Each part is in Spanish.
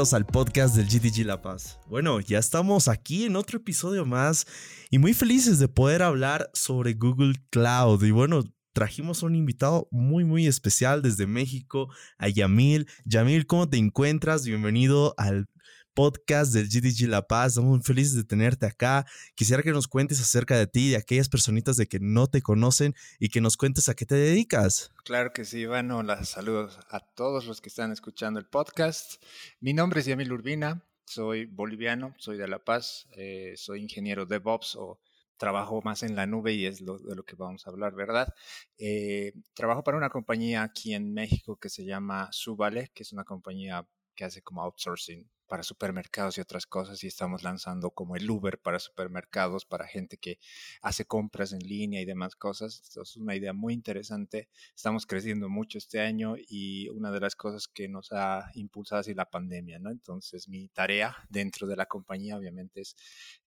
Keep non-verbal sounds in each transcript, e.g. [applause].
Al podcast del GTG La Paz. Bueno, ya estamos aquí en otro episodio más y muy felices de poder hablar sobre Google Cloud. Y bueno, trajimos un invitado muy, muy especial desde México, a Yamil. Yamil, ¿cómo te encuentras? Bienvenido al podcast del GDG La Paz. Estamos muy felices de tenerte acá. Quisiera que nos cuentes acerca de ti, de aquellas personitas de que no te conocen y que nos cuentes a qué te dedicas. Claro que sí, Iván. Hola, saludos a todos los que están escuchando el podcast. Mi nombre es Yamil Urbina, soy boliviano, soy de La Paz, eh, soy ingeniero DevOps o trabajo más en la nube y es de lo que vamos a hablar, ¿verdad? Eh, trabajo para una compañía aquí en México que se llama Subale, que es una compañía que hace como outsourcing para supermercados y otras cosas y estamos lanzando como el Uber para supermercados, para gente que hace compras en línea y demás cosas. Esto es una idea muy interesante. Estamos creciendo mucho este año y una de las cosas que nos ha impulsado es la pandemia, ¿no? Entonces mi tarea dentro de la compañía obviamente es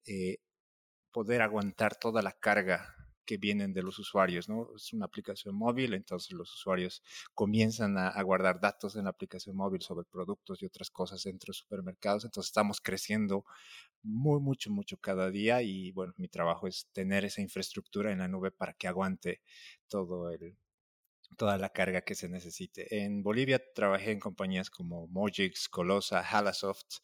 eh, poder aguantar toda la carga que vienen de los usuarios, ¿no? Es una aplicación móvil, entonces los usuarios comienzan a, guardar datos en la aplicación móvil sobre productos y otras cosas dentro de supermercados, entonces estamos creciendo muy, mucho, mucho cada día y bueno, mi trabajo es tener esa infraestructura en la nube para que aguante todo el, toda la carga que se necesite. En Bolivia trabajé en compañías como Mojix, Colosa, Halasoft,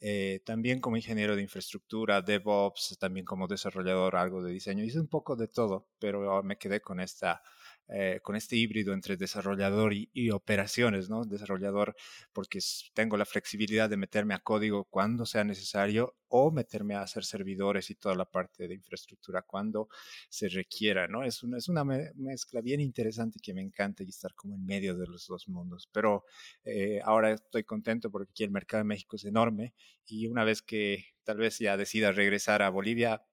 eh, también como ingeniero de infraestructura, DevOps, también como desarrollador, algo de diseño. Hice un poco de todo, pero me quedé con esta eh, con este híbrido entre desarrollador y, operaciones, ¿no? Desarrollador porque tengo la flexibilidad de meterme a código cuando sea necesario o meterme a hacer servidores y toda la parte de infraestructura cuando se requiera, ¿no? Es una, es una mezcla bien interesante que me encanta y estar como en medio de los dos mundos. Pero eh, ahora estoy contento porque aquí el mercado de México es enorme y una vez que tal vez ya decida regresar a Bolivia,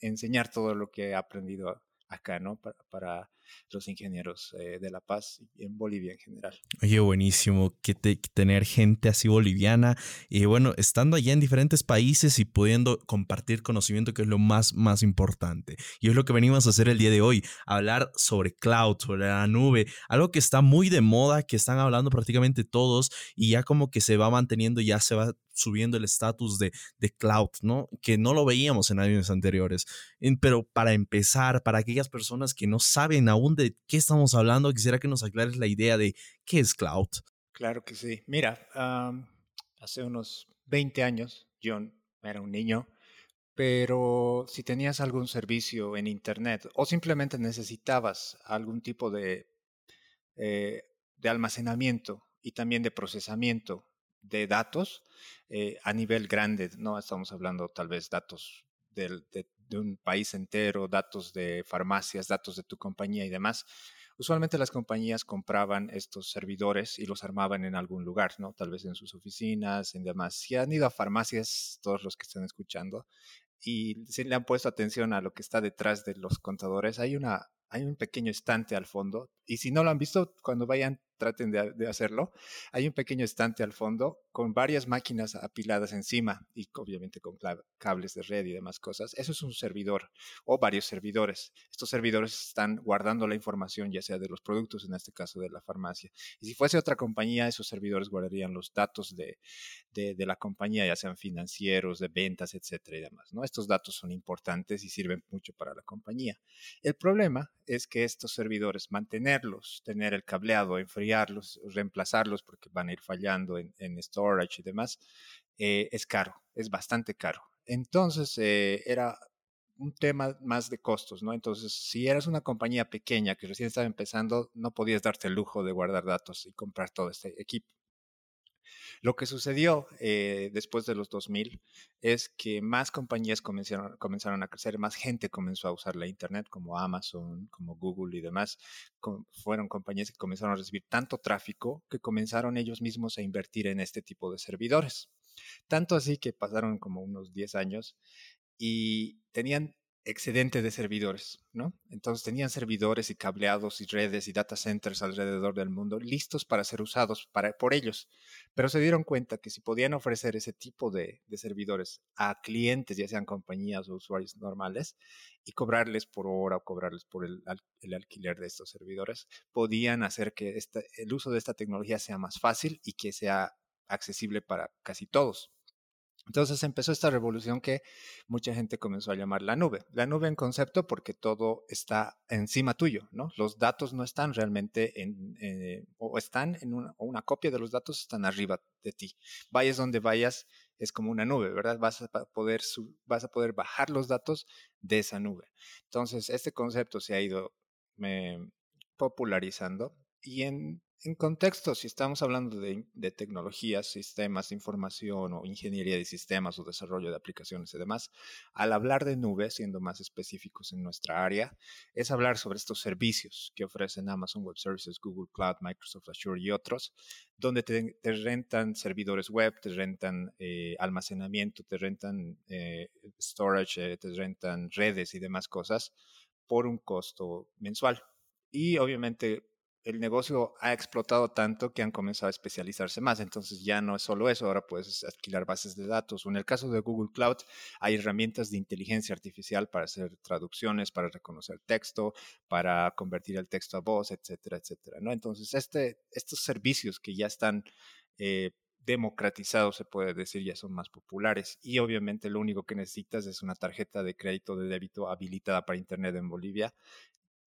enseñar todo lo que he aprendido acá, ¿no? Para, los ingenieros eh, de La Paz y en Bolivia en general. Oye, buenísimo que tener gente así boliviana y bueno, estando allá en diferentes países y pudiendo compartir conocimiento, que es lo más, más importante. Y es lo que venimos a hacer el día de hoy, hablar sobre cloud, sobre la nube, algo que está muy de moda, que están hablando prácticamente todos y ya como que se va manteniendo, ya se va subiendo el estatus de, de, cloud, ¿no? Que no lo veíamos en años anteriores. Pero para empezar, para aquellas personas que no saben aún de qué estamos hablando, quisiera que nos aclares la idea de qué es cloud. Claro que sí. Mira, hace unos 20 años, yo era un niño, pero si tenías algún servicio en Internet o simplemente necesitabas algún tipo de, eh, de almacenamiento y también de procesamiento de datos eh, a nivel grande, no estamos hablando tal vez datos de, un país entero, datos de farmacias, datos de tu compañía y demás. Usualmente las compañías compraban estos servidores y los armaban en algún lugar, ¿no? Tal vez en sus oficinas, en demás. Si han ido a farmacias, todos los que están escuchando, y si le han puesto atención a lo que está detrás de los contadores, hay una hay un pequeño estante al fondo. Y si no lo han visto, cuando vayan, traten de, hacerlo. Hay un pequeño estante al fondo con varias máquinas apiladas encima y obviamente con cables de red y demás cosas. Eso es un servidor o varios servidores. Estos servidores están guardando la información, ya sea de los productos, en este caso de la farmacia. Y si fuese otra compañía, esos servidores guardarían los datos de, de, la compañía, ya sean financieros, de ventas, etcétera y demás. ¿no? Estos datos son importantes y sirven mucho para la compañía. El problema es que estos servidores, mantenerlos, tener el cableado, reemplazarlos porque van a ir fallando en, storage y demás, eh, es caro, es bastante caro. Entonces, eh, era un tema más de costos, ¿no? Entonces, si eras una compañía pequeña que recién estaba empezando, no podías darte el lujo de guardar datos y comprar todo este equipo. Lo que sucedió eh, después de los 2000 es que más compañías comenzaron, a crecer, más gente comenzó a usar la Internet, como Amazon, como Google y demás. fueron compañías que comenzaron a recibir tanto tráfico que comenzaron ellos mismos a invertir en este tipo de servidores. Tanto así que pasaron como unos 10 años y tenían excedente de servidores, ¿no? Entonces tenían servidores y cableados y redes y data centers alrededor del mundo listos para ser usados por ellos, pero se dieron cuenta que si podían ofrecer ese tipo de, servidores a clientes, ya sean compañías o usuarios normales, y cobrarles por hora o cobrarles por el, alquiler de estos servidores, podían hacer que el uso de esta tecnología sea más fácil y que sea accesible para casi todos. Entonces empezó esta revolución que mucha gente comenzó a llamar la nube. La nube en concepto porque todo está encima tuyo, ¿no? Los datos no están realmente en, eh, o están en una, copia de los datos están arriba de ti. Vayas donde vayas, es como una nube, ¿verdad? Vas a poder, bajar los datos de esa nube. Entonces, este concepto se ha ido eh, popularizando y en en contexto, si estamos hablando de, tecnologías, sistemas de información o ingeniería de sistemas o desarrollo de aplicaciones y demás, al hablar de nube, siendo más específicos en nuestra área, es hablar sobre estos servicios que ofrecen Amazon Web Services, Google Cloud, Microsoft Azure y otros, donde te, rentan servidores web, te rentan eh, almacenamiento, te rentan eh, storage, eh, te rentan redes y demás cosas por un costo mensual. Y obviamente el negocio ha explotado tanto que han comenzado a especializarse más. Entonces ya no es solo eso, ahora puedes alquilar bases de datos. O en el caso de Google Cloud, hay herramientas de inteligencia artificial para hacer traducciones, para reconocer texto, para convertir el texto a voz, etcétera, etcétera. ¿no? Entonces, este, estos servicios que ya están eh, democratizados, se puede decir, ya son más populares. Y obviamente lo único que necesitas es una tarjeta de crédito de débito habilitada para Internet en Bolivia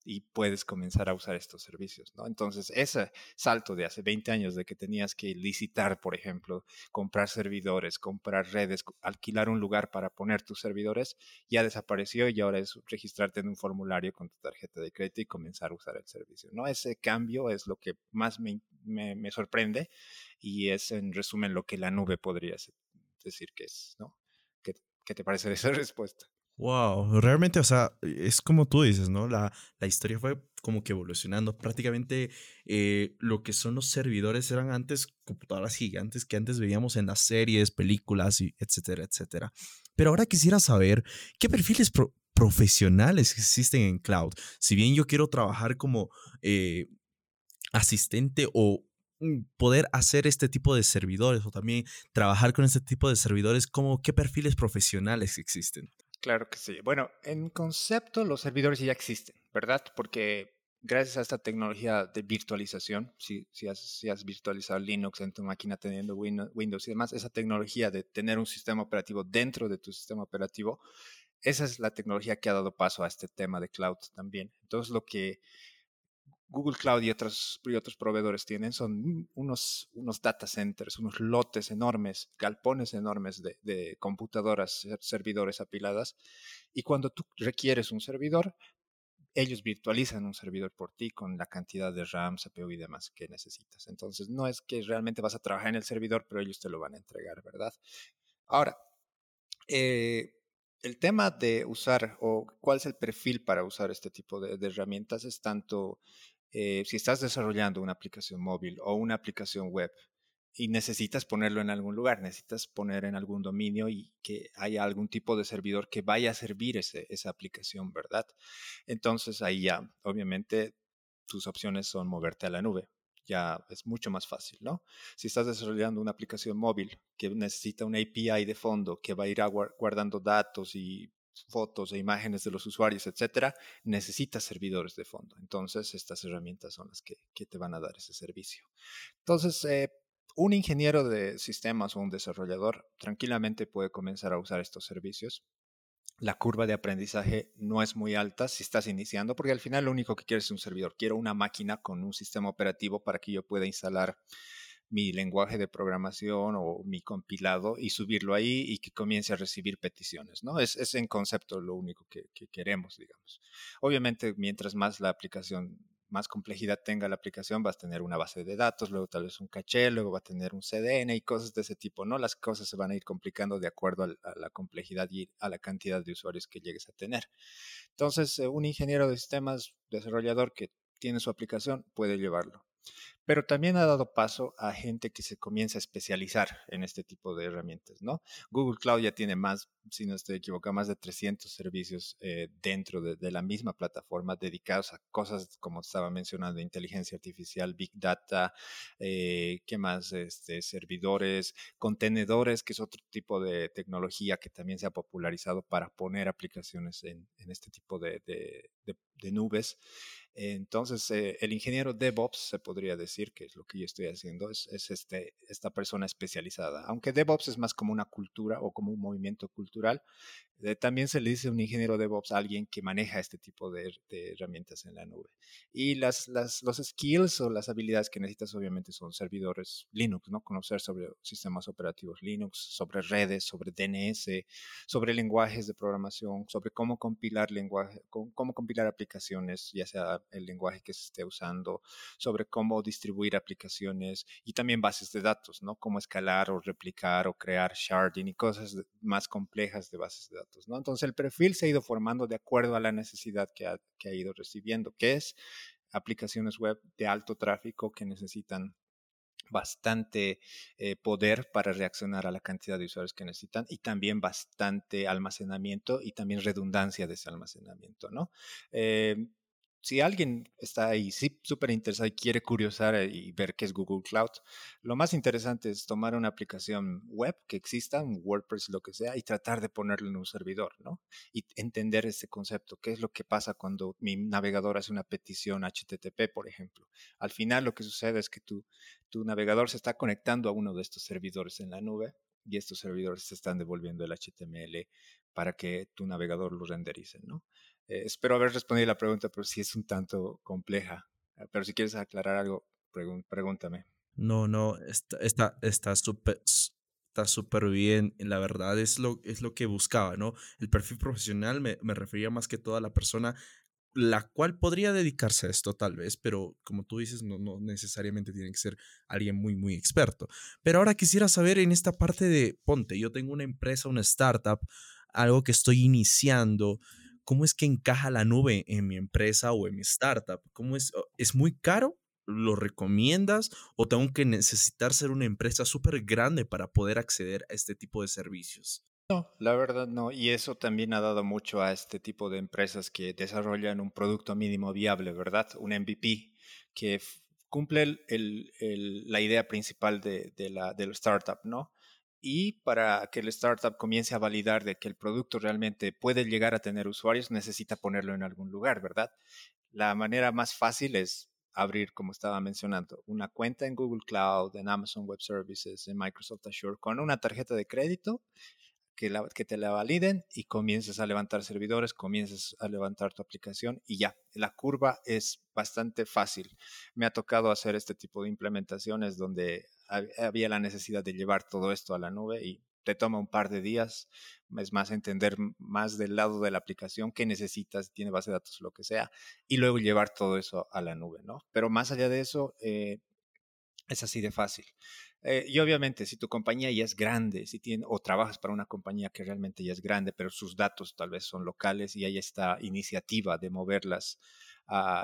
y puedes comenzar a usar estos servicios, ¿no? Entonces, ese salto de hace 20 años de que tenías que licitar, por ejemplo, comprar servidores, comprar redes, alquilar un lugar para poner tus servidores, ya desapareció y ahora es registrarte en un formulario con tu tarjeta de crédito y comenzar a usar el servicio, ¿no? Ese cambio es lo que más me, me, sorprende y es, en resumen, lo que la nube podría decir que es, ¿no? ¿Qué, qué te parece [laughs] esa respuesta? Wow, realmente, o sea, es como tú dices, ¿no? La, la historia fue como que evolucionando. Prácticamente eh, lo que son los servidores eran antes computadoras gigantes que antes veíamos en las series, películas, etcétera, etcétera. Pero ahora quisiera saber qué perfiles profesionales existen en cloud. Si bien yo quiero trabajar como eh, asistente o mm, poder hacer este tipo de servidores o también trabajar con este tipo de servidores, como qué perfiles profesionales existen. Claro que sí. Bueno, en concepto los servidores ya existen, ¿verdad? Porque gracias a esta tecnología de virtualización, si, si, has, virtualizado Linux en tu máquina teniendo Windows y demás, esa tecnología de tener un sistema operativo dentro de tu sistema operativo, esa es la tecnología que ha dado paso a este tema de cloud también. Entonces, lo que Google Cloud y otros, otros proveedores tienen son unos, unos data centers, unos lotes enormes, galpones enormes de, computadoras, servidores apiladas. Y cuando tú requieres un servidor, ellos virtualizan un servidor por ti con la cantidad de RAM, CPU y demás que necesitas. Entonces, no es que realmente vas a trabajar en el servidor, pero ellos te lo van a entregar, ¿verdad? Ahora, eh, el tema de usar o cuál es el perfil para usar este tipo de herramientas es tanto eh, si estás desarrollando una aplicación móvil o una aplicación web y necesitas ponerlo en algún lugar, necesitas poner en algún dominio y que haya algún tipo de servidor que vaya a servir esa aplicación, ¿verdad? Entonces ahí ya, obviamente, tus opciones son moverte a la nube. Ya es mucho más fácil, ¿no? Si estás desarrollando una aplicación móvil que necesita una API de fondo que va a ir guardando datos y fotos e imágenes de los usuarios, etcétera, necesitas servidores de fondo. Entonces, estas herramientas son las que, te van a dar ese servicio. Entonces, eh, un ingeniero de sistemas o un desarrollador tranquilamente puede comenzar a usar estos servicios. La curva de aprendizaje no es muy alta si estás iniciando, porque al final lo único que quieres es un servidor. Quiero una máquina con un sistema operativo para que yo pueda instalar mi lenguaje de programación o mi compilado y subirlo ahí y que comience a recibir peticiones, ¿no? Es, es en concepto lo único que, queremos, digamos. Obviamente, mientras más la aplicación, más complejidad tenga la aplicación, vas a tener una base de datos, luego tal vez un caché, luego va a tener un CDN y cosas de ese tipo, ¿no? Las cosas se van a ir complicando de acuerdo a, la complejidad y a la cantidad de usuarios que llegues a tener. Entonces, eh, un ingeniero de sistemas, desarrollador que tiene su aplicación, puede llevarlo pero también ha dado paso a gente que se comienza a especializar en este tipo de herramientas, ¿no? Google Cloud ya tiene más, si no estoy equivocado, más de 300 servicios eh, dentro de, la misma plataforma dedicados a cosas como estaba mencionando, inteligencia artificial, big data, eh, ¿qué más? Este, servidores, contenedores, que es otro tipo de tecnología que también se ha popularizado para poner aplicaciones en, este tipo de, de nubes. Entonces, eh, el ingeniero DevOps se podría decir que es lo que yo estoy haciendo, es, este, esta persona especializada. Aunque DevOps es más como una cultura o como un movimiento cultural, también se le dice un ingeniero DevOps a alguien que maneja este tipo de, herramientas en la nube. Y las, los skills o las habilidades que necesitas obviamente son servidores Linux, ¿no? Conocer sobre sistemas operativos Linux, sobre redes, sobre DNS, sobre lenguajes de programación, sobre cómo compilar lenguaje, cómo compilar aplicaciones, ya sea el lenguaje que se esté usando, sobre cómo distribuir aplicaciones y también bases de datos, ¿no? Cómo escalar o replicar o crear sharding y cosas más complejas de bases de datos, ¿no? Entonces el perfil se ha ido formando de acuerdo a la necesidad que ha, ido recibiendo, que es aplicaciones web de alto tráfico que necesitan bastante eh, poder para reaccionar a la cantidad de usuarios que necesitan y también bastante almacenamiento y también redundancia de ese almacenamiento, ¿no? Eh, si alguien está ahí súper interesado y quiere curiosar eh, y ver qué es Google Cloud, lo más interesante es tomar una aplicación web que exista, un WordPress, lo que sea, y tratar de ponerlo en un servidor, ¿no? Y entender ese concepto, qué es lo que pasa cuando mi navegador hace una petición HTTP, por ejemplo. Al final lo que sucede es que tu, tu navegador se está conectando a uno de estos servidores en la nube y estos servidores te están devolviendo el HTML para que tu navegador lo renderice, ¿no? Eh, espero haber respondido la pregunta, pero sí es un tanto compleja. Ah, pero si quieres aclarar algo, pregúntame. No, no, está súper está súper bien. La verdad es lo, es lo que buscaba, ¿no? El perfil profesional me, me refería más que toda la persona la cual podría dedicarse a esto tal vez, pero como tú dices, no, no necesariamente tiene que ser alguien muy, muy experto. Pero ahora quisiera saber en esta parte de, ponte, yo tengo una empresa, una startup, algo que estoy iniciando, ¿cómo es que encaja la nube en mi empresa o en mi startup? ¿Cómo es? ¿Es muy caro? ¿Lo recomiendas? ¿O tengo que necesitar ser una empresa súper grande para poder acceder a este tipo de servicios? No, la verdad no. Y eso también ha dado mucho a este tipo de empresas que desarrollan un producto mínimo viable, ¿verdad? Un MVP que cumple la idea principal de, la, startup, ¿no? Y para que el startup comience a validar de que el producto realmente puede llegar a tener usuarios, necesita ponerlo en algún lugar, ¿verdad? La manera más fácil es abrir, como estaba mencionando, una cuenta en Google Cloud, en Amazon Web Services, en Microsoft Azure, con una tarjeta de crédito que, que te la validen y comiences a levantar servidores, comiences a levantar tu aplicación y ya, la curva es bastante fácil. Me ha tocado hacer este tipo de implementaciones donde había la necesidad de llevar todo esto a la nube y te toma un par de días, es más entender más del lado de la aplicación qué necesitas, tiene base de datos, lo que sea, y luego llevar todo eso a la nube, ¿no? Pero más allá de eso, eh, es así de fácil. Eh, y obviamente, si tu compañía ya es grande, si tiene, o trabajas para una compañía que realmente ya es grande, pero sus datos tal vez son locales y hay esta iniciativa de moverlas,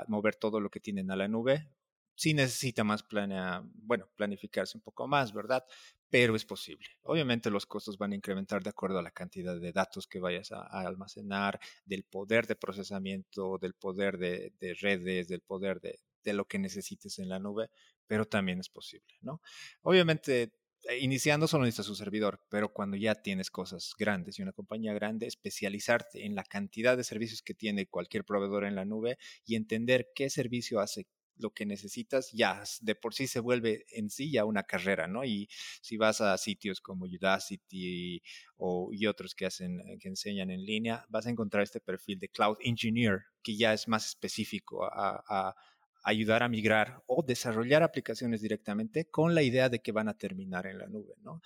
mover todo lo que tienen a la nube, sí necesita más planea, bueno, planificarse un poco más, ¿verdad? Pero es posible. Obviamente los costos van a incrementar de acuerdo a la cantidad de datos que vayas a, almacenar, del poder de procesamiento, del poder de, de redes, del poder de, de lo que necesites en la nube, pero también es posible, ¿no? Obviamente, eh, iniciando solo necesitas un servidor, pero cuando ya tienes cosas grandes y una compañía grande, especializarte en la cantidad de servicios que tiene cualquier proveedor en la nube y entender qué servicio hace lo que necesitas, ya de por sí se vuelve en sí ya una carrera, ¿no? Y si vas a sitios como Udacity o, y otros que, hacen, que enseñan en línea, vas a encontrar este perfil de Cloud Engineer, que ya es más específico a ayudar a migrar o desarrollar aplicaciones directamente con la idea de que van a terminar en la nube, ¿no?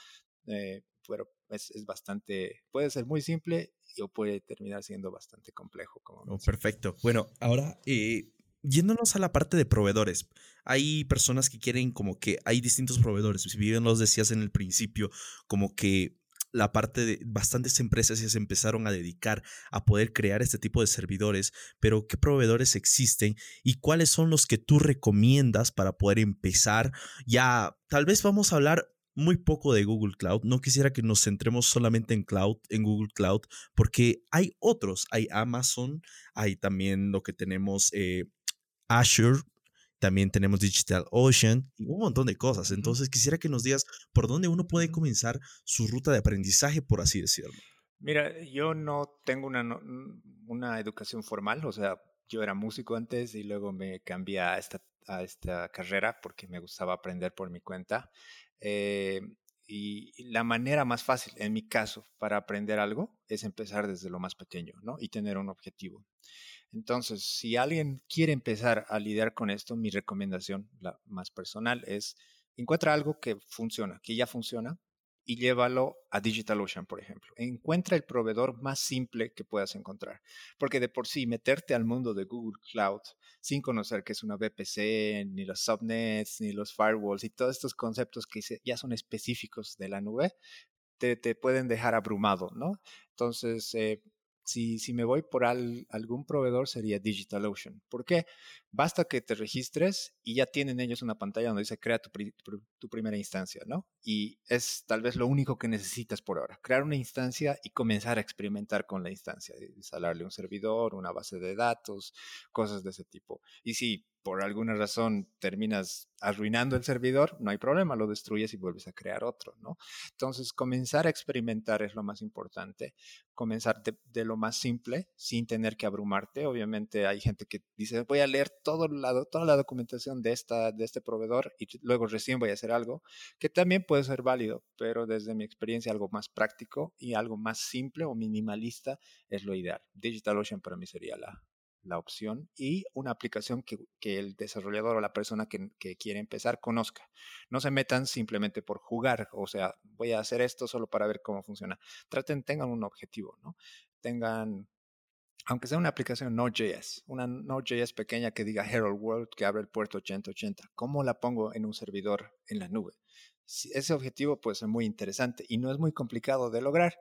Eh, pero es, bastante, puede ser muy simple o puede terminar siendo bastante complejo. Como oh, perfecto. Bueno, ahora, eh, yéndonos a la parte de proveedores, hay personas que quieren como que hay distintos proveedores. Si bien los decías en el principio, como que la parte de bastantes empresas ya se empezaron a dedicar a poder crear este tipo de servidores, pero ¿qué proveedores existen y cuáles son los que tú recomiendas para poder empezar? Ya, tal vez vamos a hablar muy poco de Google Cloud. No quisiera que nos centremos solamente en cloud, en Google Cloud, porque hay otros. Hay Amazon, hay también lo que tenemos eh, Azure, también tenemos Digital Ocean y un montón de cosas. Entonces quisiera que nos digas por dónde uno puede comenzar su ruta de aprendizaje, por así decirlo. Mira, yo no tengo una, una educación formal, o sea, yo era músico antes y luego me cambié a esta, a esta carrera porque me gustaba aprender por mi cuenta. Eh, y la manera más fácil, en mi caso, para aprender algo es empezar desde lo más pequeño, ¿no? Y tener un objetivo. Entonces, si alguien quiere empezar a lidiar con esto, mi recomendación, la más personal, es encuentra algo que funciona, que ya funciona, y llévalo a DigitalOcean, por ejemplo. Encuentra el proveedor más simple que puedas encontrar, porque de por sí meterte al mundo de Google Cloud sin conocer qué es una VPC, ni los subnets, ni los firewalls y todos estos conceptos que ya son específicos de la nube, te, pueden dejar abrumado, ¿no? Entonces, eh, si, si, me voy por algún proveedor sería DigitalOcean. ¿Por qué? Basta que te registres y ya tienen ellos una pantalla donde dice crea tu, tu, primera instancia, ¿no? Y es tal vez lo único que necesitas por ahora, crear una instancia y comenzar a experimentar con la instancia, instalarle un servidor, una base de datos, cosas de ese tipo. Y si por alguna razón terminas arruinando el servidor, no hay problema, lo destruyes y vuelves a crear otro, ¿no? Entonces, comenzar a experimentar es lo más importante, comenzar de, lo más simple, sin tener que abrumarte. Obviamente hay gente que dice, voy a leer todo lado, toda la documentación de, esta, de este proveedor y luego recién voy a hacer algo, que también puede ser válido, pero desde mi experiencia algo más práctico y algo más simple o minimalista es lo ideal. DigitalOcean para mí sería la, la opción y una aplicación que, el desarrollador o la persona que, quiere empezar conozca. No se metan simplemente por jugar, o sea, voy a hacer esto solo para ver cómo funciona. Traten, tengan un objetivo, ¿no? Tengan, aunque sea una aplicación Node.js, una Node.js pequeña que diga Herald World, que abre el puerto 8080, ¿cómo la pongo en un servidor en la nube? Ese objetivo puede ser muy interesante y no es muy complicado de lograr,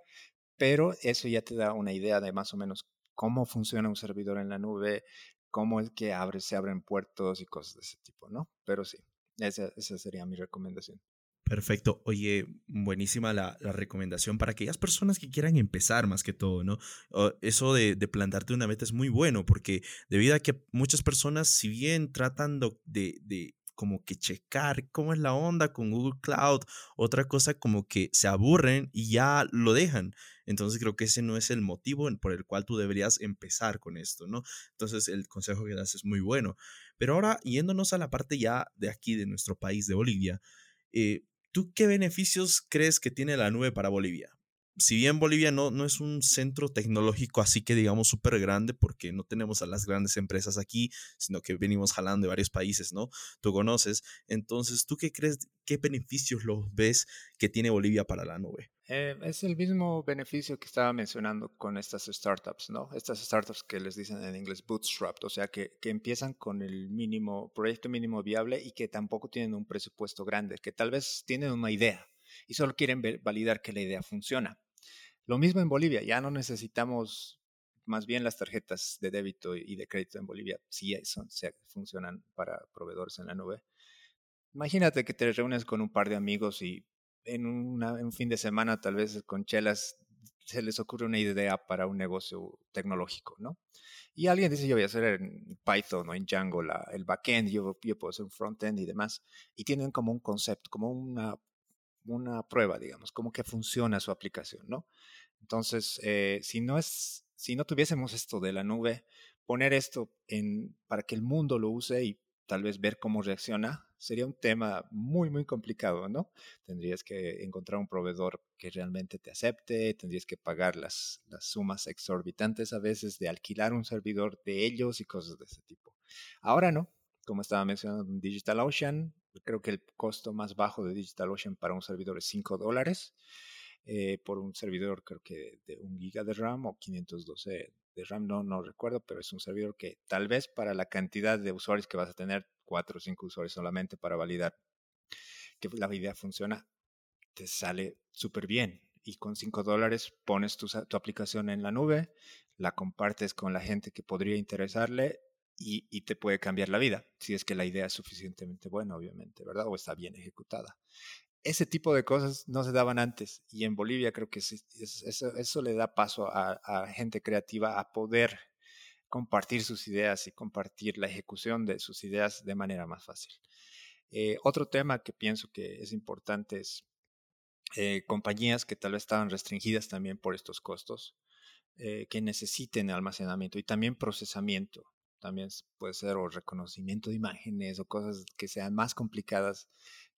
pero eso ya te da una idea de más o menos cómo funciona un servidor en la nube, cómo es que abre, se abren puertos y cosas de ese tipo, ¿no? Pero sí, esa, sería mi recomendación. Perfecto. Oye, buenísima la, recomendación para aquellas personas que quieran empezar más que todo, ¿no? Eso de, plantarte una meta es muy bueno porque debido a que muchas personas, si bien tratando de, de como que checar cómo es la onda con Google Cloud, otra cosa como que se aburren y ya lo dejan. Entonces creo que ese no es el motivo por el cual tú deberías empezar con esto, ¿no? Entonces el consejo que das es muy bueno. Pero ahora, yéndonos a la parte ya de aquí, de nuestro país, de Bolivia, eh, ¿tú qué beneficios crees que tiene la nube para Bolivia? si bien Bolivia no, no es un centro tecnológico así que digamos súper grande, porque no tenemos a las grandes empresas aquí, sino que venimos jalando de varios países, ¿no? Tú conoces. Entonces, ¿tú qué crees, qué beneficios los ves que tiene Bolivia para la nube? Eh, es el mismo beneficio que estaba mencionando con estas startups, ¿no? Estas startups que les dicen en inglés bootstrapped, o sea, que, que empiezan con el mínimo, proyecto mínimo viable y que tampoco tienen un presupuesto grande, que tal vez tienen una idea y solo quieren validar que la idea funciona. Lo mismo en Bolivia, ya no necesitamos más bien las tarjetas de débito y de crédito en Bolivia, sí son, funcionan para proveedores en la nube. Imagínate que te reúnes con un par de amigos y en, un fin de semana, tal vez con chelas, se les ocurre una idea para un negocio tecnológico, ¿no? Y alguien dice, yo voy a hacer en Python o en Django el backend, yo, yo puedo hacer un frontend y demás. Y tienen como un concepto, como una una prueba, digamos, cómo que funciona su aplicación, ¿no? Entonces, eh, si, no es, si no tuviésemos esto de la nube, poner esto en, para que el mundo lo use y tal vez ver cómo reacciona, sería un tema muy, muy complicado, ¿no? Tendrías que encontrar un proveedor que realmente te acepte, tendrías que pagar las, las sumas exorbitantes a veces de alquilar un servidor de ellos y cosas de ese tipo. Ahora no, como estaba mencionando DigitalOcean, creo que el costo más bajo de DigitalOcean para un servidor es 5 dólares. Eh, por un servidor creo que de un giga de RAM o 512 de RAM, no, no recuerdo, pero es un servidor que tal vez para la cantidad de usuarios que vas a tener, 4 o 5 usuarios solamente para validar que la idea funciona, te sale súper bien. Y con 5 dólares pones tu, tu aplicación en la nube, la compartes con la gente que podría interesarle y, te puede cambiar la vida, si es que la idea es suficientemente buena, obviamente, ¿verdad? O está bien ejecutada. Ese tipo de cosas no se daban antes y en Bolivia creo que eso, le da paso a, gente creativa a poder compartir sus ideas y compartir la ejecución de sus ideas de manera más fácil. Eh, otro tema que pienso que es importante es eh, compañías que tal vez estaban restringidas también por estos costos, eh, que necesiten almacenamiento y también procesamiento también puede ser, o reconocimiento de imágenes o cosas que sean más complicadas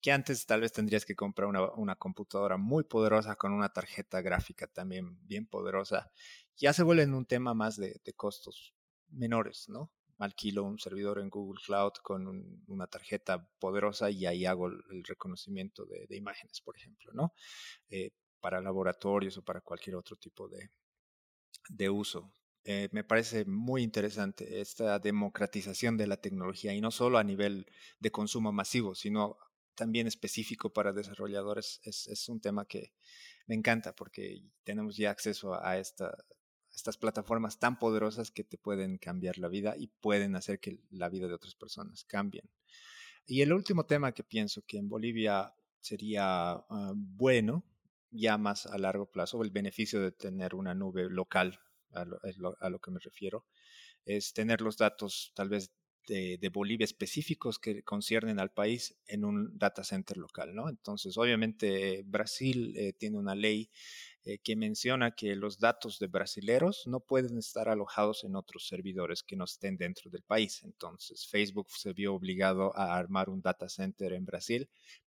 que antes tal vez tendrías que comprar una, computadora muy poderosa con una tarjeta gráfica también bien poderosa. Ya se vuelven un tema más de, costos menores, ¿no? Alquilo un servidor en Google Cloud con una tarjeta poderosa y ahí hago el, reconocimiento de, imágenes, por ejemplo, ¿no? Eh, para laboratorios o para cualquier otro tipo de, de uso. Eh, me parece muy interesante esta democratización de la tecnología y no solo a nivel de consumo masivo, sino también específico para desarrolladores es, un tema que me encanta porque tenemos ya acceso a, estas plataformas tan poderosas que te pueden cambiar la vida y pueden hacer que la vida de otras personas cambien. Y el último tema que pienso que en Bolivia sería ah, bueno, ya más a largo plazo, el beneficio de tener una nube local, a lo que me refiero, es tener los datos tal vez de, Bolivia específicos que conciernen al país en un data center local, ¿no? Entonces, obviamente, Brasil eh, tiene una ley eh, que menciona que los datos de brasileros no pueden estar alojados en otros servidores que no estén dentro del país. Entonces, Facebook se vio obligado a armar un data center en Brasil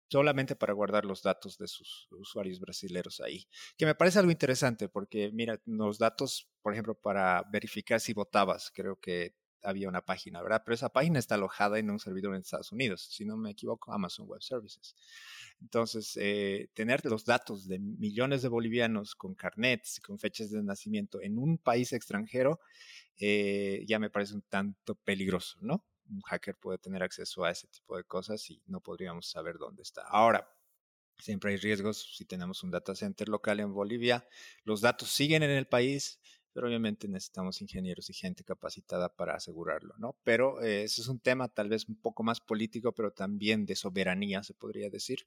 solamente para guardar los datos de sus usuarios brasileros ahí. Que me parece algo interesante porque, mira, los datos, por ejemplo, para verificar si votabas, creo que había una página, ¿verdad? Pero esa página está alojada en un servidor en Estados Unidos, si no me equivoco, Amazon Web Services. Entonces, eh, tener los datos de millones de bolivianos con carnets, con fechas de nacimiento en un país extranjero, eh, ya me parece un tanto peligroso, ¿no? Un hacker puede tener acceso a ese tipo de cosas y no podríamos saber dónde está. Ahora, siempre hay riesgos si tenemos un data center local en Bolivia. Los datos siguen en el país, pero obviamente necesitamos ingenieros y gente capacitada para asegurarlo, ¿no? Pero eh, ese es un tema tal vez un poco más político, pero también de soberanía, se podría decir,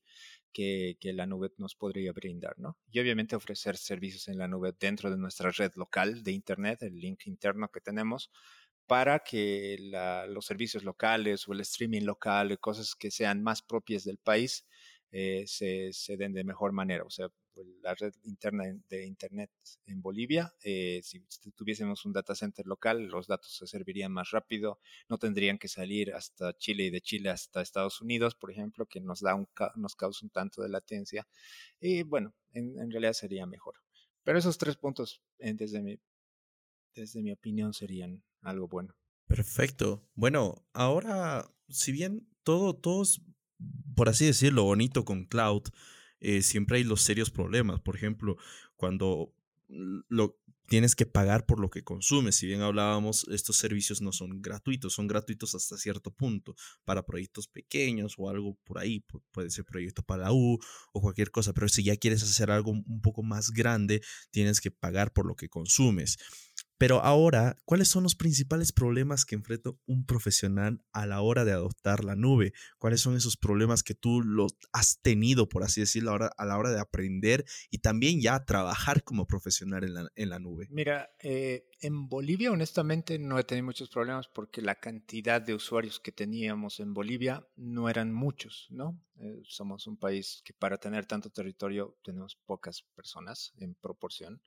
que, que, la nube nos podría brindar, ¿no? Y obviamente ofrecer servicios en la nube dentro de nuestra red local de Internet, el link interno que tenemos, para que los servicios locales o el streaming local, cosas que sean más propias del país, eh, se, se, den de mejor manera. O sea, pues, la red interna de Internet en Bolivia, eh, si tuviésemos un data center local, los datos se servirían más rápido, no tendrían que salir hasta Chile y de Chile hasta Estados Unidos, por ejemplo, que nos, da un, nos causa un tanto de latencia. Y bueno, en, en realidad sería mejor. Pero esos tres puntos, eh, desde, mi, desde mi opinión, serían algo bueno. Perfecto. Bueno, ahora, si bien todo, todo es por así decirlo, bonito con cloud, eh, siempre hay los serios problemas. Por ejemplo, cuando lo, tienes que pagar por lo que consumes. Si bien hablábamos, estos servicios no son gratuitos, son gratuitos hasta cierto punto para proyectos pequeños o algo por ahí, puede ser proyecto para la U o cualquier cosa, pero si ya quieres hacer algo un poco más grande, tienes que pagar por lo que consumes. Pero ahora, ¿cuáles son los principales problemas que enfrenta un profesional a la hora de adoptar la nube? ¿Cuáles son esos problemas que tú los has tenido, por así decirlo, a la hora de aprender y también ya trabajar como profesional en la, nube? Mira, eh, en Bolivia honestamente no he tenido muchos problemas porque la cantidad de usuarios que teníamos en Bolivia no eran muchos, ¿no? Eh, somos un país que para tener tanto territorio tenemos pocas personas en proporción.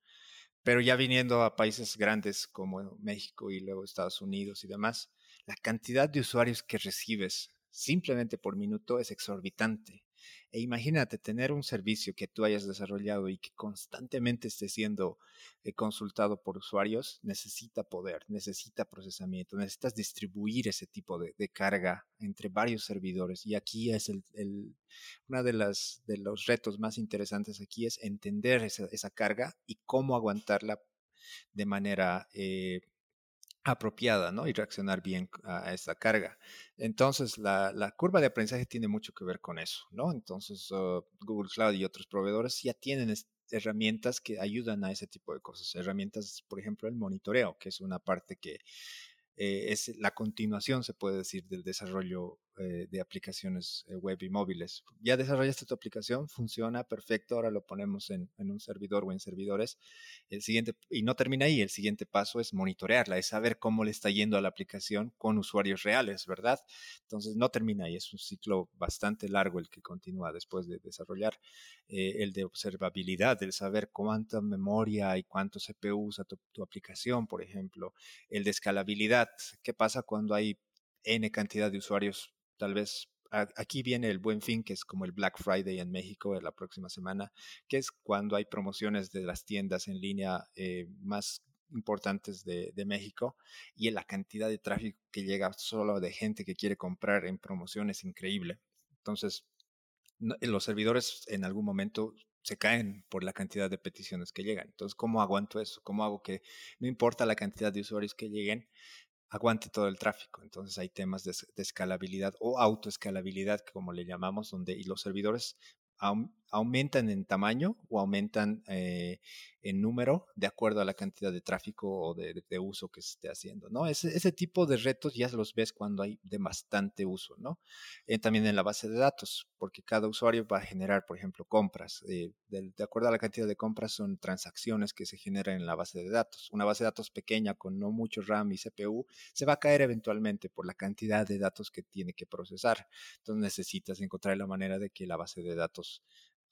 Pero ya viniendo a países grandes como México y luego Estados Unidos y demás, la cantidad de usuarios que recibes simplemente por minuto es exorbitante. E imagínate tener un servicio que tú hayas desarrollado y que constantemente esté siendo eh, consultado por usuarios, necesita poder, necesita procesamiento, necesitas distribuir ese tipo de, carga entre varios servidores. Y aquí es el, uno de, las, de los retos más interesantes aquí es entender esa, carga y cómo aguantarla de manera eh, apropiada, ¿no? Y reaccionar bien a esa carga. Entonces, la, curva de aprendizaje tiene mucho que ver con eso, ¿no? Entonces, uh, Google Cloud y otros proveedores ya tienen herramientas que ayudan a ese tipo de cosas. Herramientas, por ejemplo, el monitoreo, que es una parte que eh, es la continuación, se puede decir, del desarrollo eh, de aplicaciones eh, web y móviles. Ya desarrollaste tu aplicación, funciona perfecto, ahora lo ponemos en, un servidor o en servidores. El siguiente, y no termina ahí, el siguiente paso es monitorearla, es saber cómo le está yendo a la aplicación con usuarios reales, ¿verdad? Entonces no termina ahí, es un ciclo bastante largo el que continúa después de desarrollar. Eh, el de observabilidad, el saber cuánta memoria y cuánto CPU usa tu, tu aplicación, por ejemplo. El de escalabilidad, ¿qué pasa cuando hay N cantidad de usuarios tal vez aquí viene el buen fin, que es como el Black Friday en México de la próxima semana, que es cuando hay promociones de las tiendas en línea eh, más importantes de, México y la cantidad de tráfico que llega solo de gente que quiere comprar en promoción es increíble. Entonces, los servidores en algún momento se caen por la cantidad de peticiones que llegan. Entonces, ¿cómo aguanto eso? ¿Cómo hago que no importa la cantidad de usuarios que lleguen, aguante todo el tráfico. Entonces hay temas de, escalabilidad o autoescalabilidad, como le llamamos, donde y los servidores aumentan en tamaño o aumentan eh, en número de acuerdo a la cantidad de tráfico o de, uso que se esté haciendo, ¿no? Ese, tipo de retos ya los ves cuando hay de bastante uso, ¿no? Eh, también en la base de datos, porque cada usuario va a generar, por ejemplo, compras. Eh, de, acuerdo a la cantidad de compras son transacciones que se generan en la base de datos. Una base de datos pequeña con no mucho RAM y CPU se va a caer eventualmente por la cantidad de datos que tiene que procesar. Entonces necesitas encontrar la manera de que la base de datos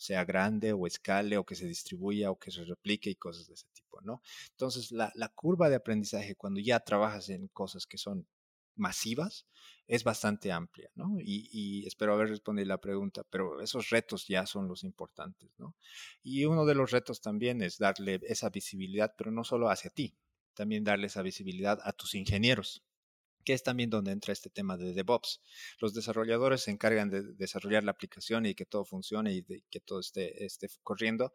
sea grande o escale o que se distribuya o que se replique y cosas de ese tipo, ¿no? Entonces, la, curva de aprendizaje cuando ya trabajas en cosas que son masivas es bastante amplia, ¿no? Y, espero haber respondido la pregunta, pero esos retos ya son los importantes, ¿no? Y uno de los retos también es darle esa visibilidad, pero no solo hacia ti, también darle esa visibilidad a tus ingenieros, que es también donde entra este tema de DevOps. Los desarrolladores se encargan de desarrollar la aplicación y que todo funcione y que todo esté, esté corriendo,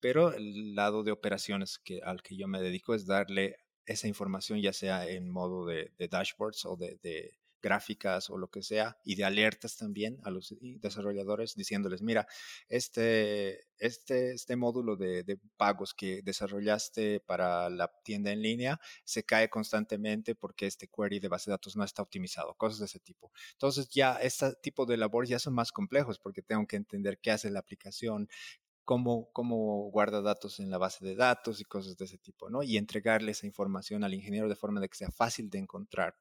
pero el lado de operaciones que, al que yo me dedico es darle esa información ya sea en modo de, dashboards o de, gráficas o lo que sea, y de alertas también a los desarrolladores diciéndoles, mira, este, este, este módulo de, pagos que desarrollaste para la tienda en línea se cae constantemente porque este query de base de datos no está optimizado, cosas de ese tipo. Entonces ya este tipo de labores ya son más complejos porque tengo que entender qué hace la aplicación, Cómo, cómo, guarda datos en la base de datos y cosas de ese tipo, ¿no? Y entregarle esa información al ingeniero de forma de que sea fácil de encontrar.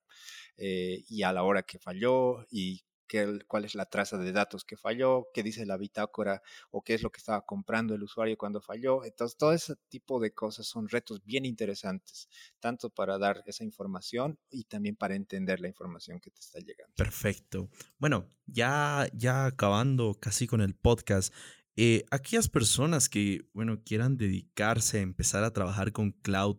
Eh, y a la hora que falló y qué, cuál es la traza de datos que falló, qué dice la bitácora o qué es lo que estaba comprando el usuario cuando falló. Entonces, todo ese tipo de cosas son retos bien interesantes, tanto para dar esa información y también para entender la información que te está llegando. Perfecto. Bueno, ya, ya acabando casi con el podcast, eh, aquellas personas que, bueno, quieran dedicarse a empezar a trabajar con cloud,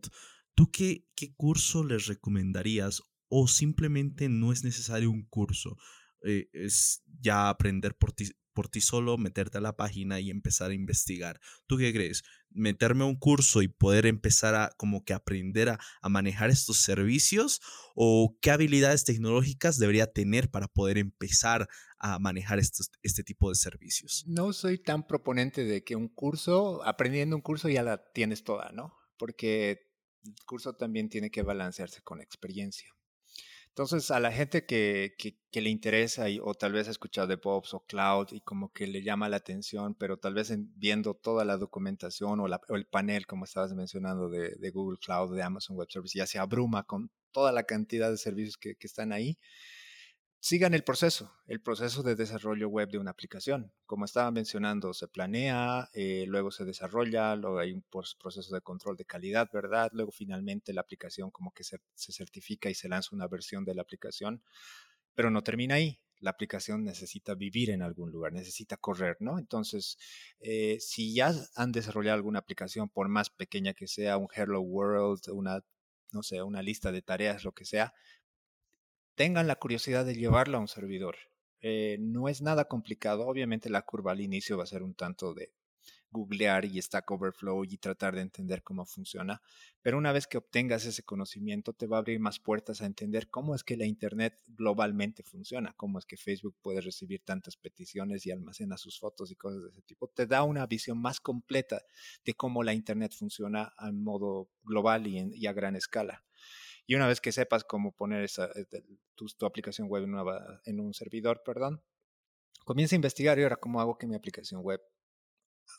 ¿tú qué, qué curso les recomendarías o simplemente no es necesario un curso. Eh, es ya aprender por ti, por ti solo, meterte a la página y empezar a investigar. ¿Tú qué crees? ¿Meterme a un curso y poder empezar a como que aprender a, manejar estos servicios? ¿O qué habilidades tecnológicas debería tener para poder empezar a manejar estos, este tipo de servicios? No soy tan proponente de que un curso, aprendiendo un curso ya la tienes toda, ¿no? Porque el curso también tiene que balancearse con experiencia. Entonces, a la gente que, que, le interesa y, o tal vez ha escuchado de Pops o Cloud y como que le llama la atención, pero tal vez viendo toda la documentación o, el panel, como estabas mencionando, de, Google Cloud, de Amazon Web Services, ya se abruma con toda la cantidad de servicios que, que están ahí, sigan el proceso, el proceso de desarrollo web de una aplicación. Como estaba mencionando, se planea, eh, luego se desarrolla, luego hay un proceso de control de calidad, ¿verdad? Luego finalmente la aplicación como que se, certifica y se lanza una versión de la aplicación, pero no termina ahí. La aplicación necesita vivir en algún lugar, necesita correr, ¿no? Entonces, eh, si ya han desarrollado alguna aplicación, por más pequeña que sea, un Hello World, una, no sé, una lista de tareas, lo que sea, tengan la curiosidad de llevarlo a un servidor. Eh, no es nada complicado. Obviamente la curva al inicio va a ser un tanto de googlear y Stack Overflow y tratar de entender cómo funciona. Pero una vez que obtengas ese conocimiento, te va a abrir más puertas a entender cómo es que la Internet globalmente funciona, cómo es que Facebook puede recibir tantas peticiones y almacena sus fotos y cosas de ese tipo. Te da una visión más completa de cómo la Internet funciona a modo global y a gran escala. Y una vez que sepas cómo poner esa, eh, tu, aplicación web en, en un servidor, perdón, comienza a investigar y ahora cómo hago que mi aplicación web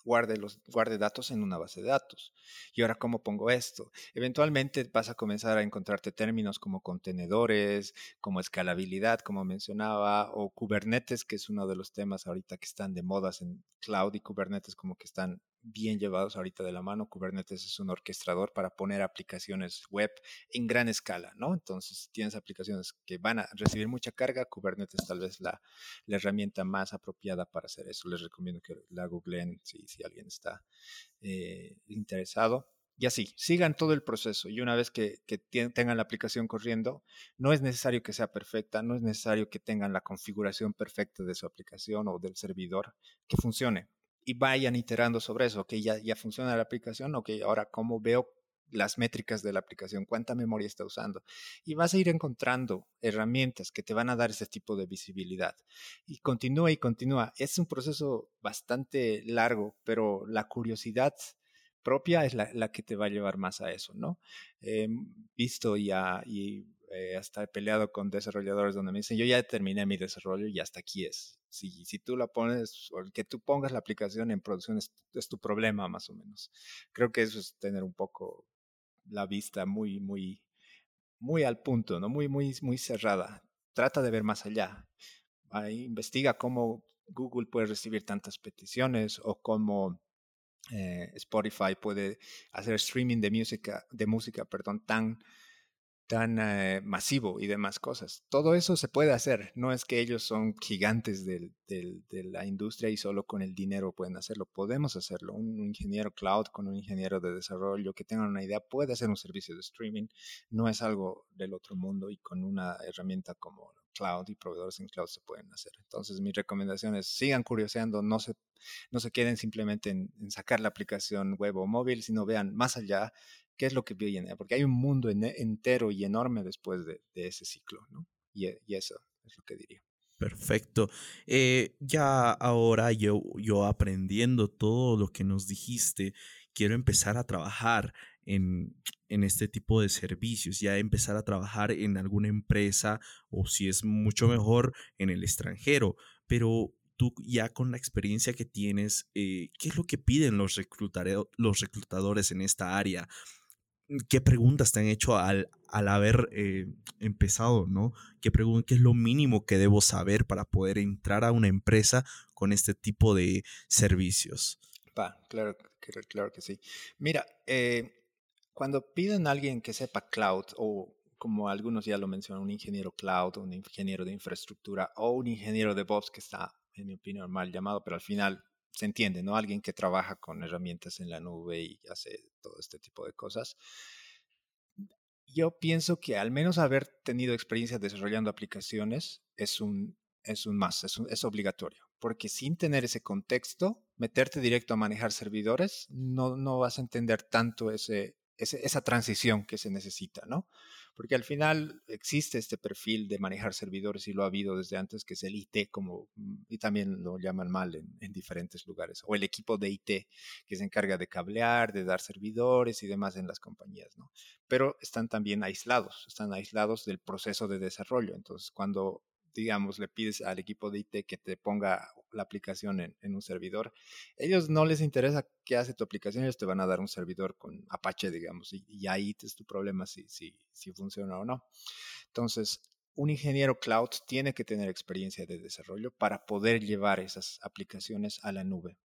guarde, los, guarde datos en una base de datos. Y ahora, ¿cómo pongo esto? Eventualmente vas a comenzar a encontrarte términos como contenedores, como escalabilidad, como mencionaba, o Kubernetes, que es uno de los temas ahorita que están de modas en cloud y Kubernetes como que están bien llevados ahorita de la mano. Kubernetes es un orquestador para poner aplicaciones web en gran escala, ¿no? Entonces, tienes aplicaciones que van a recibir mucha carga, Kubernetes tal vez la, herramienta más apropiada para hacer eso. Les recomiendo que la googleen si, si alguien está eh, interesado. Y así, sigan todo el proceso y una vez que, que, tengan la aplicación corriendo, no es necesario que sea perfecta, no es necesario que tengan la configuración perfecta de su aplicación o del servidor, que funcione y vayan iterando sobre eso, ok, ya, ya funciona la aplicación, ok, ahora cómo veo las métricas de la aplicación, cuánta memoria está usando. Y vas a ir encontrando herramientas que te van a dar ese tipo de visibilidad. Y continúa y continúa. Es un proceso bastante largo, pero la curiosidad propia es la, la que te va a llevar más a eso, ¿no? He visto ya y eh, hasta he peleado con desarrolladores donde me dicen, yo ya terminé mi desarrollo y hasta aquí es. Si, si tú la pones, o el que tú pongas la aplicación en producción es, tu problema más o menos. Creo que eso es tener un poco la vista muy, muy, muy al punto, ¿no? Muy, muy, muy cerrada. Trata de ver más allá. Investiga cómo Google puede recibir tantas peticiones o cómo eh, Spotify puede hacer streaming de música, de música perdón, tan tan eh, masivo y demás cosas. Todo eso se puede hacer. No es que ellos son gigantes de la industria y solo con el dinero pueden hacerlo. Podemos hacerlo. Un, ingeniero cloud con un ingeniero de desarrollo que tenga una idea puede hacer un servicio de streaming. No es algo del otro mundo y con una herramienta como cloud y proveedores en cloud se pueden hacer. Entonces mi recomendación es sigan curioseando, no se, no se queden simplemente en, en sacar la aplicación web o móvil, sino vean más allá qué es lo que viene, porque hay un mundo entero y enorme después de, ese ciclo, ¿no? Y, eso es lo que diría. Perfecto. Eh, ya ahora yo, yo aprendiendo todo lo que nos dijiste, quiero empezar a trabajar en, en, este tipo de servicios, ya empezar a trabajar en alguna empresa o si es mucho mejor en el extranjero. Pero tú ya con la experiencia que tienes, eh, ¿qué es lo que piden los, los reclutadores en esta área? Qué preguntas te han hecho al, al haber eh, empezado, ¿no? ¿Qué, ¿Qué es lo mínimo que debo saber para poder entrar a una empresa con este tipo de servicios? Va, claro, claro que sí. Mira, eh, cuando piden a alguien que sepa cloud o como algunos ya lo mencionan, un ingeniero cloud, un ingeniero de infraestructura o un ingeniero de DevOps que está, en mi opinión, mal llamado, pero al final se entiende, ¿no? Alguien que trabaja con herramientas en la nube y hace todo este tipo de cosas. Yo pienso que al menos haber tenido experiencia desarrollando aplicaciones es un, es un más, es, es obligatorio, porque sin tener ese contexto, meterte directo a manejar servidores, no, no vas a entender tanto ese, esa transición que se necesita, ¿no? Porque al final existe este perfil de manejar servidores y lo ha habido desde antes, que es el IT, como, mm, y también lo llaman mal en, en diferentes lugares, o el equipo de IT, que se encarga de cablear, de dar servidores y demás en las compañías, ¿no? Pero están también aislados, están aislados del proceso de desarrollo. Entonces, cuando digamos, le pides al equipo de IT que te ponga la aplicación en, un servidor, ellos no les interesa qué hace tu aplicación, ellos te van a dar un servidor con Apache, digamos, y, ahí es tu problema si, si, si funciona o no. Entonces, un ingeniero cloud tiene que tener experiencia de desarrollo para poder llevar esas aplicaciones a la nube.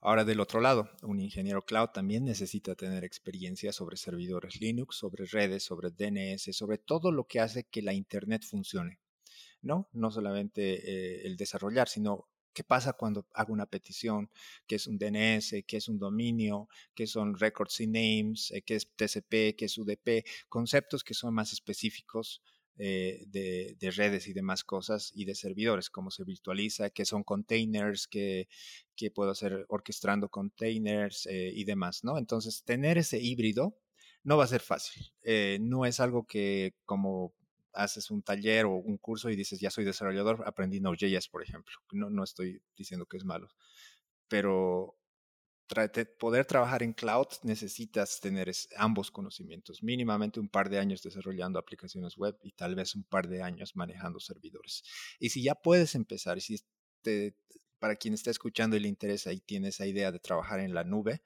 Ahora del otro lado, un ingeniero cloud también necesita tener experiencia sobre servidores Linux, sobre redes, sobre DNS, sobre todo lo que hace que la Internet funcione. ¿No? No solamente eh, el desarrollar, sino qué pasa cuando hago una petición, qué es un DNS, qué es un dominio, qué son records y names, eh, qué es TCP, qué es UDP, conceptos que son más específicos eh, de, redes y demás cosas y de servidores, cómo se virtualiza, qué son containers, qué, puedo hacer orquestando containers y demás, ¿no? Entonces, tener ese híbrido no va a ser fácil. no es algo que como haces un taller o un curso y dices, ya soy desarrollador, aprendí Node.js, por ejemplo. No, no estoy diciendo que es malo, pero poder trabajar en cloud necesitas tener ambos conocimientos, mínimamente un par de años desarrollando aplicaciones web y tal vez un par de años manejando servidores. Y si ya puedes empezar, si para quien está escuchando y le interesa y tiene esa idea de trabajar en la nube,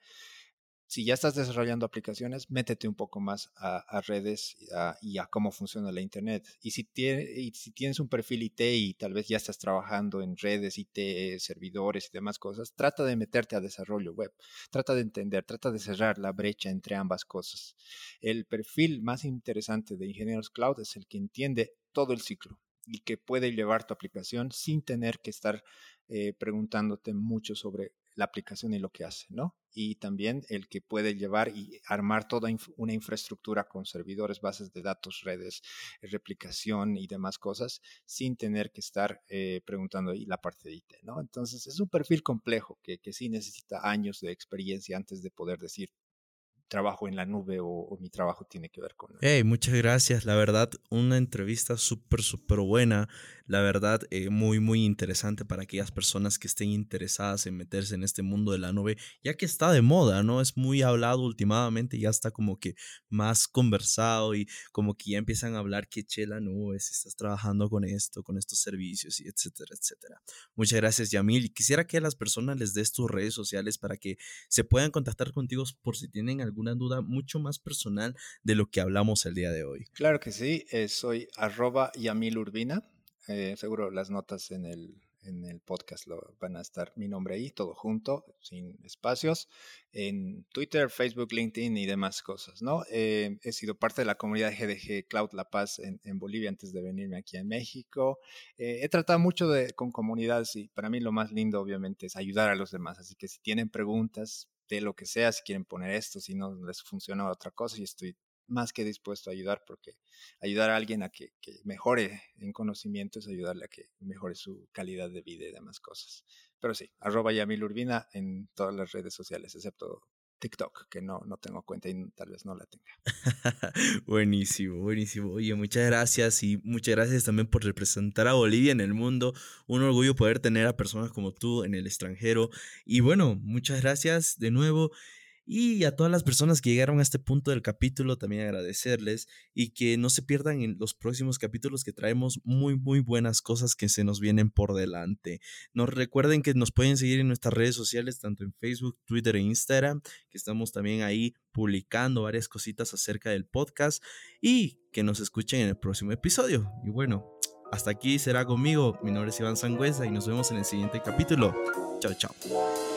si ya estás desarrollando aplicaciones, métete un poco más a, redes y a, cómo funciona la Internet. Y si, si tienes un perfil IT y tal vez ya estás trabajando en redes, IT, servidores y demás cosas, trata de meterte a desarrollo web. Trata de entender, trata de cerrar la brecha entre ambas cosas. El perfil más interesante de ingenieros cloud es el que entiende todo el ciclo y que puede llevar tu aplicación sin tener que estar eh, preguntándote mucho sobre la aplicación y lo que hace, ¿no? Y también el que puede llevar y armar toda una infraestructura con servidores, bases de datos, redes, replicación y demás cosas, sin tener que estar eh, preguntando ahí la parte de IT, ¿no? Entonces es un perfil complejo que, que sí necesita años de experiencia antes de poder decir, trabajo en la nube o, mi trabajo tiene que ver con... Hey, muchas gracias. La verdad, una entrevista súper, súper buena. La verdad, eh, muy, muy interesante para aquellas personas que estén interesadas en meterse en este mundo de la nube, ya que está de moda, ¿no? Es muy hablado últimamente, ya está como que más conversado y como que ya empiezan a hablar que che la nube, si estás trabajando con esto, con estos servicios y etcétera, etcétera. Muchas gracias, Yamil. Quisiera que a las personas les des tus redes sociales para que se puedan contactar contigo por si tienen algún alguna duda mucho más personal de lo que hablamos el día de hoy. Claro que sí, eh, soy arroba Yamil Urbina. Eh, seguro las notas en el, en el podcast lo, van a estar mi nombre ahí, todo junto, sin espacios, en Twitter, Facebook, LinkedIn y demás cosas, ¿no? Eh, he sido parte de la comunidad GDG Cloud La Paz en, Bolivia antes de venirme aquí a México. he tratado mucho de, con comunidades y para mí lo más lindo obviamente es ayudar a los demás, así que si tienen preguntas, de lo que sea, si quieren poner esto, si no les funciona otra cosa, y estoy más que dispuesto a ayudar porque ayudar a alguien a que, mejore en conocimiento es ayudarle a que mejore su calidad de vida y demás cosas. Pero sí, arroba Yamil Urbina en todas las redes sociales, excepto TikTok, que no, no tengo cuenta y tal vez no la tenga. [laughs] buenísimo, buenísimo. Oye, muchas gracias y muchas gracias también por representar a Bolivia en el mundo. Un orgullo poder tener a personas como tú en el extranjero. Y bueno, muchas gracias de nuevo y a todas las personas que llegaron a este punto del capítulo, también agradecerles y que no se pierdan en los próximos capítulos que traemos muy, muy buenas cosas que se nos vienen por delante. Nos recuerden que nos pueden seguir en nuestras redes sociales, tanto en Facebook, Twitter e Instagram, que estamos también ahí publicando varias cositas acerca del podcast y que nos escuchen en el próximo episodio. Y bueno, hasta aquí será conmigo. Mi nombre es Iván Sangüesa y nos vemos en el siguiente capítulo. Chao, chao.